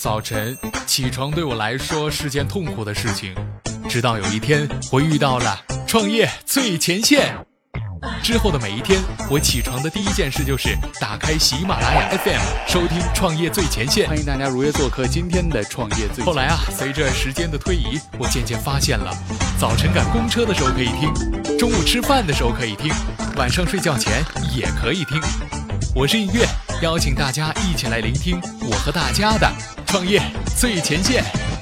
早晨起床对我来说是件痛苦的事情，直到有一天我遇到了创业最前线。之后的每一天，我起床的第一件事就是打开喜马拉雅 FM，收听《创业最前线》。欢迎大家如约做客今天的《创业最》。后来啊，随着时间的推移，我渐渐发现了，早晨赶公车的时候可以听，中午吃饭的时候可以听，晚上睡觉前也可以听。我是音乐，邀请大家一起来聆听我和大家的创业最前线。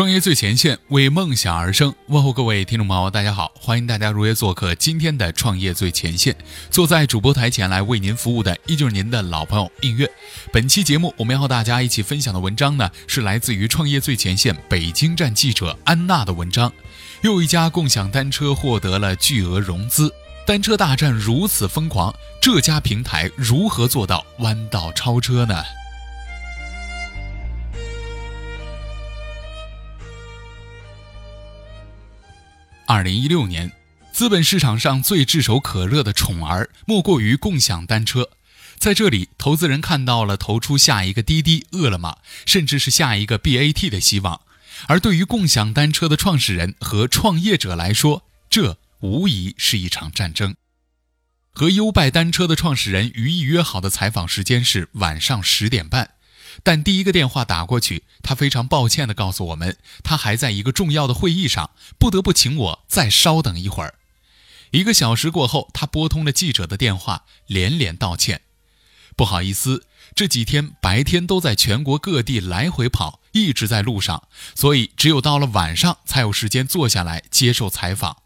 创业最前线，为梦想而生。问候各位听众朋友，大家好，欢迎大家如约做客今天的创业最前线。坐在主播台前来为您服务的，依旧是您的老朋友映月。本期节目，我们要和大家一起分享的文章呢，是来自于创业最前线北京站记者安娜的文章。又一家共享单车获得了巨额融资，单车大战如此疯狂，这家平台如何做到弯道超车呢？二零一六年，资本市场上最炙手可热的宠儿，莫过于共享单车。在这里，投资人看到了投出下一个滴滴、饿了么，甚至是下一个 BAT 的希望。而对于共享单车的创始人和创业者来说，这无疑是一场战争。和优拜单车的创始人于毅约好的采访时间是晚上十点半。但第一个电话打过去，他非常抱歉地告诉我们，他还在一个重要的会议上，不得不请我再稍等一会儿。一个小时过后，他拨通了记者的电话，连连道歉：“不好意思，这几天白天都在全国各地来回跑，一直在路上，所以只有到了晚上才有时间坐下来接受采访。”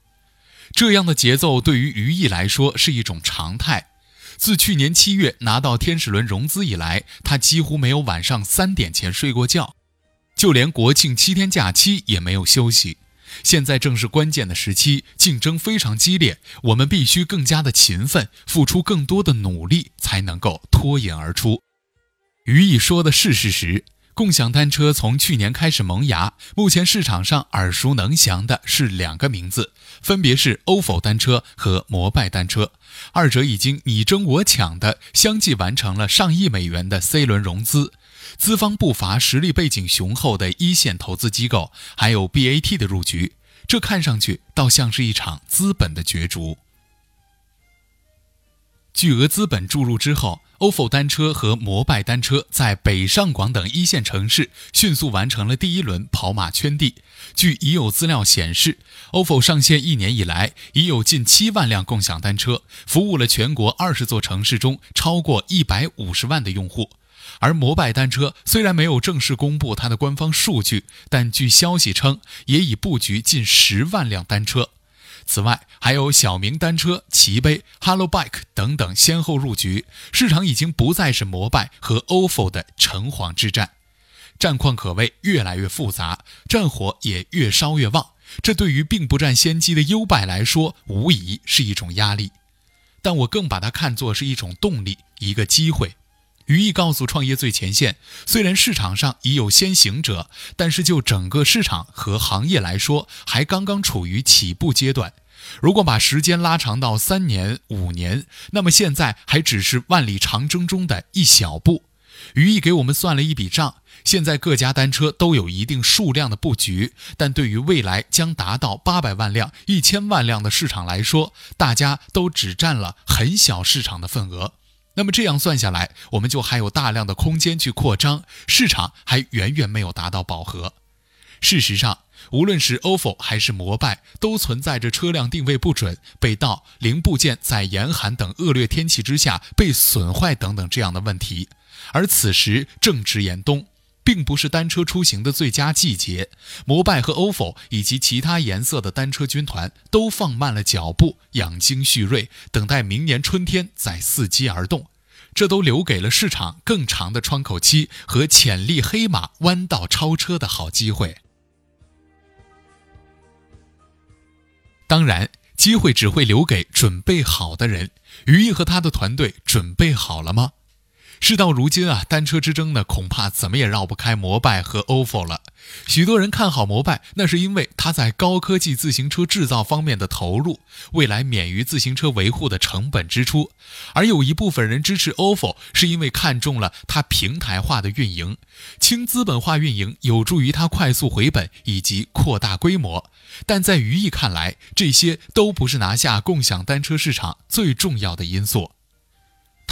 这样的节奏对于于毅来说是一种常态。自去年七月拿到天使轮融资以来，他几乎没有晚上三点前睡过觉，就连国庆七天假期也没有休息。现在正是关键的时期，竞争非常激烈，我们必须更加的勤奋，付出更多的努力，才能够脱颖而出。于毅说的是事实。共享单车从去年开始萌芽，目前市场上耳熟能详的是两个名字，分别是 ofo 单车和摩拜单车，二者已经你争我抢的相继完成了上亿美元的 C 轮融资，资方不乏实力背景雄厚的一线投资机构，还有 BAT 的入局，这看上去倒像是一场资本的角逐。巨额资本注入之后，ofo 单车和摩拜单车在北上广等一线城市迅速完成了第一轮跑马圈地。据已有资料显示，ofo 上线一年以来，已有近七万辆共享单车，服务了全国二十座城市中超过一百五十万的用户。而摩拜单车虽然没有正式公布它的官方数据，但据消息称，也已布局近十万辆单车。此外，还有小明单车、骑杯、Hello Bike 等等先后入局，市场已经不再是摩拜和 ofo 的城隍之战，战况可谓越来越复杂，战火也越烧越旺。这对于并不占先机的优拜来说，无疑是一种压力，但我更把它看作是一种动力，一个机会。于毅告诉创业最前线，虽然市场上已有先行者，但是就整个市场和行业来说，还刚刚处于起步阶段。如果把时间拉长到三年、五年，那么现在还只是万里长征中的一小步。于毅给我们算了一笔账：现在各家单车都有一定数量的布局，但对于未来将达到八百万辆、一千万辆的市场来说，大家都只占了很小市场的份额。那么这样算下来，我们就还有大量的空间去扩张，市场还远远没有达到饱和。事实上，无论是 ofo 还是摩拜，都存在着车辆定位不准、被盗、零部件在严寒等恶劣天气之下被损坏等等这样的问题。而此时正值严冬，并不是单车出行的最佳季节。摩拜和 ofo 以及其他颜色的单车军团都放慢了脚步，养精蓄锐，等待明年春天再伺机而动。这都留给了市场更长的窗口期和潜力黑马弯道超车的好机会。当然，机会只会留给准备好的人。于毅和他的团队准备好了吗？事到如今啊，单车之争呢，恐怕怎么也绕不开摩拜和 ofo 了。许多人看好摩拜，那是因为它在高科技自行车制造方面的投入，未来免于自行车维护的成本支出；而有一部分人支持 ofo，是因为看中了它平台化的运营，轻资本化运营有助于它快速回本以及扩大规模。但在于毅看来，这些都不是拿下共享单车市场最重要的因素。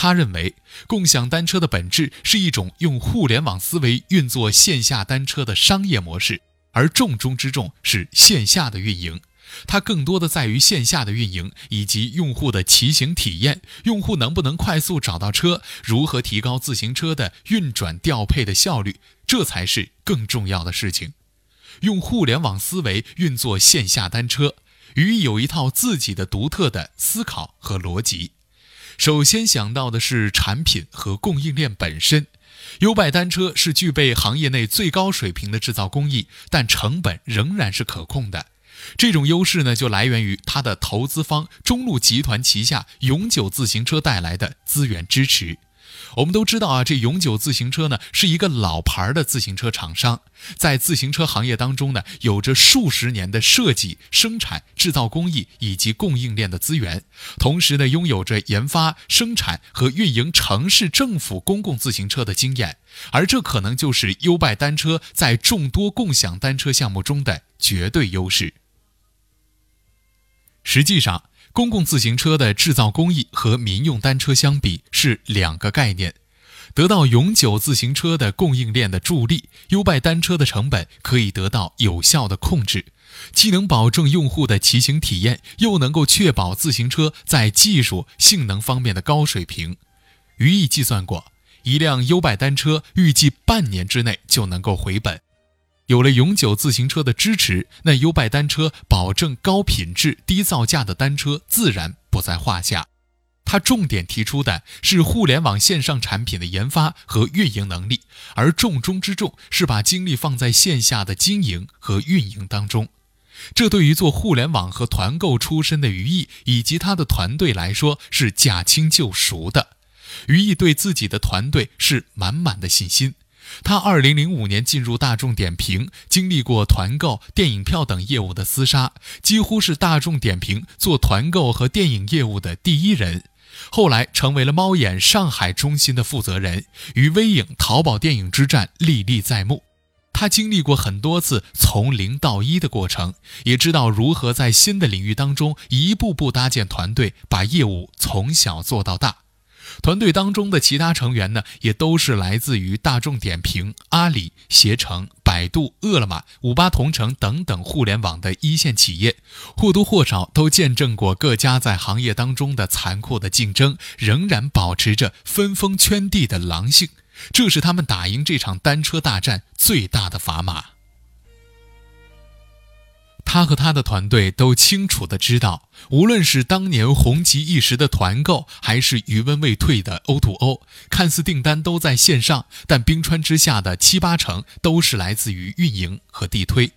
他认为，共享单车的本质是一种用互联网思维运作线下单车的商业模式，而重中之重是线下的运营。它更多的在于线下的运营以及用户的骑行体验，用户能不能快速找到车，如何提高自行车的运转调配的效率，这才是更重要的事情。用互联网思维运作线下单车，与有一套自己的独特的思考和逻辑。首先想到的是产品和供应链本身。优拜单车是具备行业内最高水平的制造工艺，但成本仍然是可控的。这种优势呢，就来源于它的投资方中路集团旗下永久自行车带来的资源支持。我们都知道啊，这永久自行车呢是一个老牌的自行车厂商，在自行车行业当中呢，有着数十年的设计、生产、制造工艺以及供应链的资源，同时呢，拥有着研发、生产和运营城市政府公共自行车的经验，而这可能就是优拜单车在众多共享单车项目中的绝对优势。实际上。公共自行车的制造工艺和民用单车相比是两个概念。得到永久自行车的供应链的助力，优拜单车的成本可以得到有效的控制，既能保证用户的骑行体验，又能够确保自行车在技术性能方面的高水平。余毅计算过，一辆优拜单车预计半年之内就能够回本。有了永久自行车的支持，那优拜单车保证高品质、低造价的单车自然不在话下。他重点提出的是互联网线上产品的研发和运营能力，而重中之重是把精力放在线下的经营和运营当中。这对于做互联网和团购出身的于毅以及他的团队来说是驾轻就熟的。于毅对自己的团队是满满的信心。他二零零五年进入大众点评，经历过团购、电影票等业务的厮杀，几乎是大众点评做团购和电影业务的第一人。后来成为了猫眼上海中心的负责人，与微影、淘宝电影之战历历在目。他经历过很多次从零到一的过程，也知道如何在新的领域当中一步步搭建团队，把业务从小做到大。团队当中的其他成员呢，也都是来自于大众点评、阿里、携程、百度、饿了么、五八同城等等互联网的一线企业，或多或少都见证过各家在行业当中的残酷的竞争，仍然保持着分封圈地的狼性，这是他们打赢这场单车大战最大的砝码。他和他的团队都清楚地知道，无论是当年红极一时的团购，还是余温未退的 O2O，看似订单都在线上，但冰川之下的七八成都是来自于运营和地推。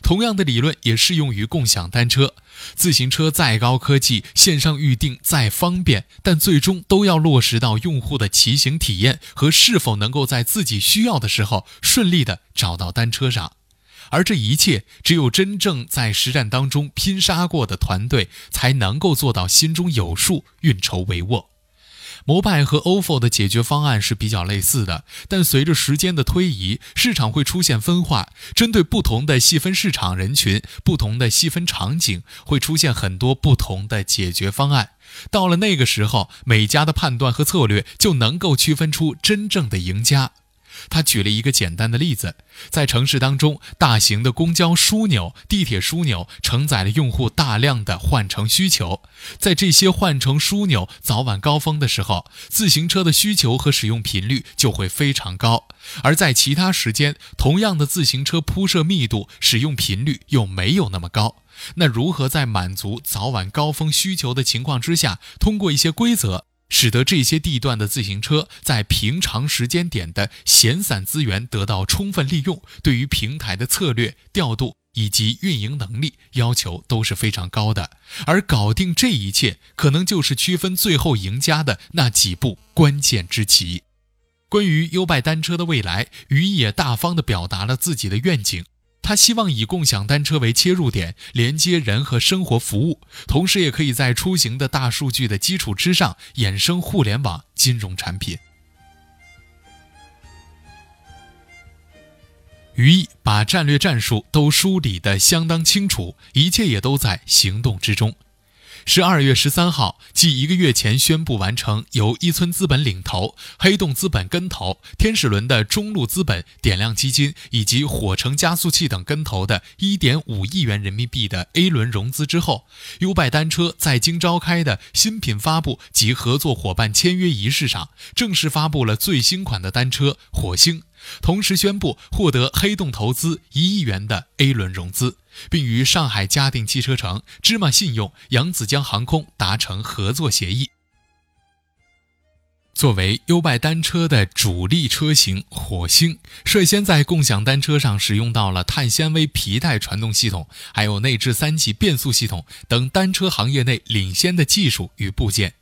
同样的理论也适用于共享单车。自行车再高科技，线上预订再方便，但最终都要落实到用户的骑行体验和是否能够在自己需要的时候顺利地找到单车上。而这一切，只有真正在实战当中拼杀过的团队，才能够做到心中有数、运筹帷幄。摩拜和 ofo 的解决方案是比较类似的，但随着时间的推移，市场会出现分化，针对不同的细分市场人群、不同的细分场景，会出现很多不同的解决方案。到了那个时候，每家的判断和策略就能够区分出真正的赢家。他举了一个简单的例子，在城市当中，大型的公交枢纽、地铁枢纽承载了用户大量的换乘需求，在这些换乘枢纽早晚高峰的时候，自行车的需求和使用频率就会非常高；而在其他时间，同样的自行车铺设密度、使用频率又没有那么高。那如何在满足早晚高峰需求的情况之下，通过一些规则？使得这些地段的自行车在平常时间点的闲散资源得到充分利用，对于平台的策略调度以及运营能力要求都是非常高的。而搞定这一切，可能就是区分最后赢家的那几步关键之棋。关于优拜单车的未来，于毅也大方地表达了自己的愿景。他希望以共享单车为切入点，连接人和生活服务，同时也可以在出行的大数据的基础之上，衍生互联网金融产品。于毅把战略战术都梳理得相当清楚，一切也都在行动之中。十二月十三号，继一个月前宣布完成由一村资本领投、黑洞资本跟投、天使轮的中路资本、点亮基金以及火城加速器等跟投的1.5亿元人民币的 A 轮融资之后，优拜单车在京召开的新品发布及合作伙伴签约仪式上，正式发布了最新款的单车火星。同时宣布获得黑洞投资一亿元的 A 轮融资，并与上海嘉定汽车城、芝麻信用、扬子江航空达成合作协议。作为优拜单车的主力车型，火星率先在共享单车上使用到了碳纤维皮带传动系统，还有内置三级变速系统等单车行业内领先的技术与部件。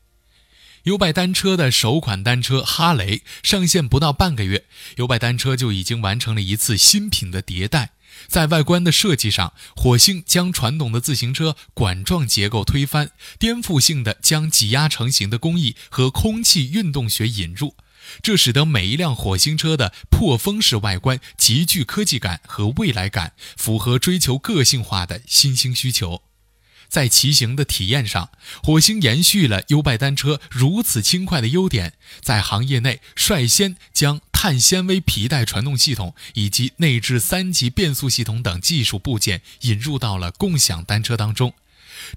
优拜单车的首款单车哈雷上线不到半个月，优拜单车就已经完成了一次新品的迭代。在外观的设计上，火星将传统的自行车管状结构推翻，颠覆性的将挤压成型的工艺和空气运动学引入，这使得每一辆火星车的破风式外观极具科技感和未来感，符合追求个性化的新兴需求。在骑行的体验上，火星延续了优拜单车如此轻快的优点，在行业内率先将碳纤维皮带传动系统以及内置三级变速系统等技术部件引入到了共享单车当中。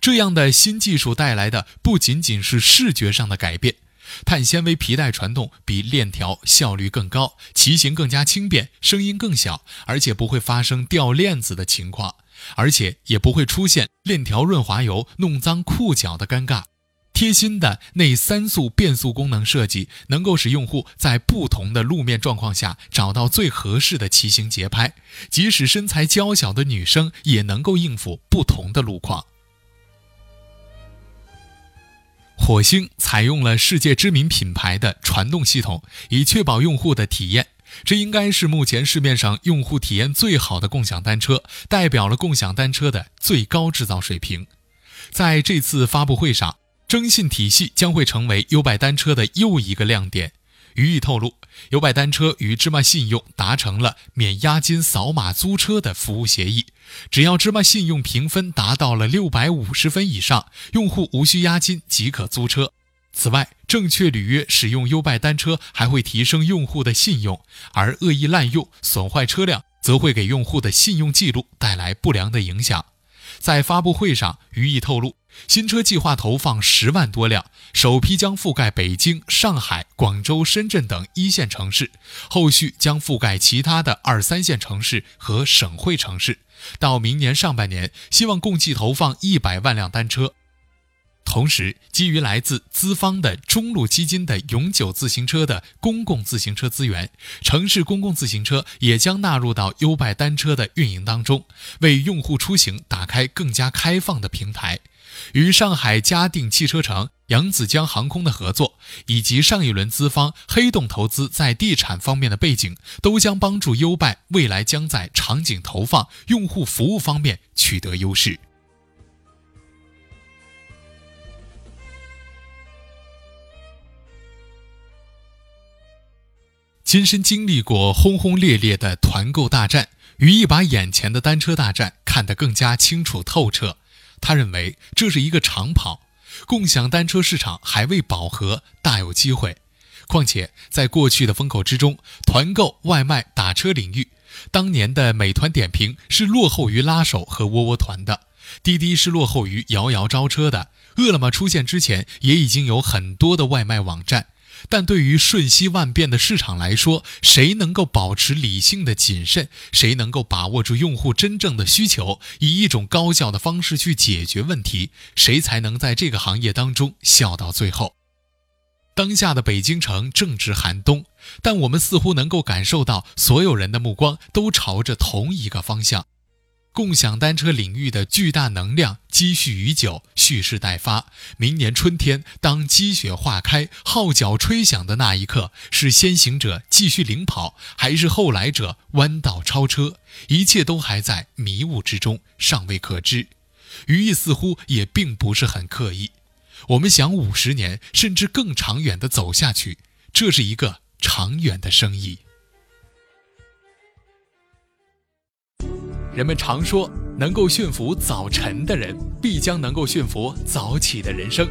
这样的新技术带来的不仅仅是视觉上的改变，碳纤维皮带传动比链条效率更高，骑行更加轻便，声音更小，而且不会发生掉链子的情况。而且也不会出现链条润滑油弄脏裤脚的尴尬。贴心的内三速变速功能设计，能够使用户在不同的路面状况下找到最合适的骑行节拍，即使身材娇小的女生也能够应付不同的路况。火星采用了世界知名品牌的传动系统，以确保用户的体验。这应该是目前市面上用户体验最好的共享单车，代表了共享单车的最高制造水平。在这次发布会上，征信体系将会成为优拜单车的又一个亮点。于毅透露，优拜单车与芝麻信用达成了免押金扫码租车的服务协议，只要芝麻信用评分达到了六百五十分以上，用户无需押金即可租车。此外，正确履约使用优拜单车还会提升用户的信用，而恶意滥用、损坏车辆则会给用户的信用记录带来不良的影响。在发布会上，于毅透露，新车计划投放十万多辆，首批将覆盖北京、上海、广州、深圳等一线城市，后续将覆盖其他的二三线城市和省会城市。到明年上半年，希望共计投放一百万辆单车。同时，基于来自资方的中路基金的永久自行车的公共自行车资源，城市公共自行车也将纳入到优拜单车的运营当中，为用户出行打开更加开放的平台。与上海嘉定汽车城、扬子江航空的合作，以及上一轮资方黑洞投资在地产方面的背景，都将帮助优拜未来将在场景投放、用户服务方面取得优势。亲身经历过轰轰烈烈的团购大战，于毅把眼前的单车大战看得更加清楚透彻。他认为这是一个长跑，共享单车市场还未饱和，大有机会。况且在过去的风口之中，团购、外卖、打车领域，当年的美团点评是落后于拉手和窝窝团的，滴滴是落后于摇摇招车的，饿了么出现之前也已经有很多的外卖网站。但对于瞬息万变的市场来说，谁能够保持理性的谨慎，谁能够把握住用户真正的需求，以一种高效的方式去解决问题，谁才能在这个行业当中笑到最后。当下的北京城正值寒冬，但我们似乎能够感受到所有人的目光都朝着同一个方向。共享单车领域的巨大能量积蓄已久，蓄势待发。明年春天，当积雪化开，号角吹响的那一刻，是先行者继续领跑，还是后来者弯道超车？一切都还在迷雾之中，尚未可知。语意似乎也并不是很刻意。我们想五十年甚至更长远的走下去，这是一个长远的生意。人们常说，能够驯服早晨的人，必将能够驯服早起的人生。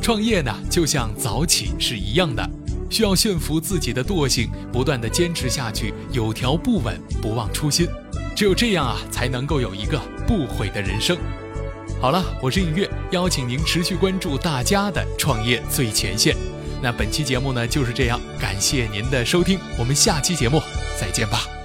创业呢，就像早起是一样的，需要驯服自己的惰性，不断的坚持下去，有条不紊，不忘初心。只有这样啊，才能够有一个不悔的人生。好了，我是映月，邀请您持续关注大家的创业最前线。那本期节目呢就是这样，感谢您的收听，我们下期节目再见吧。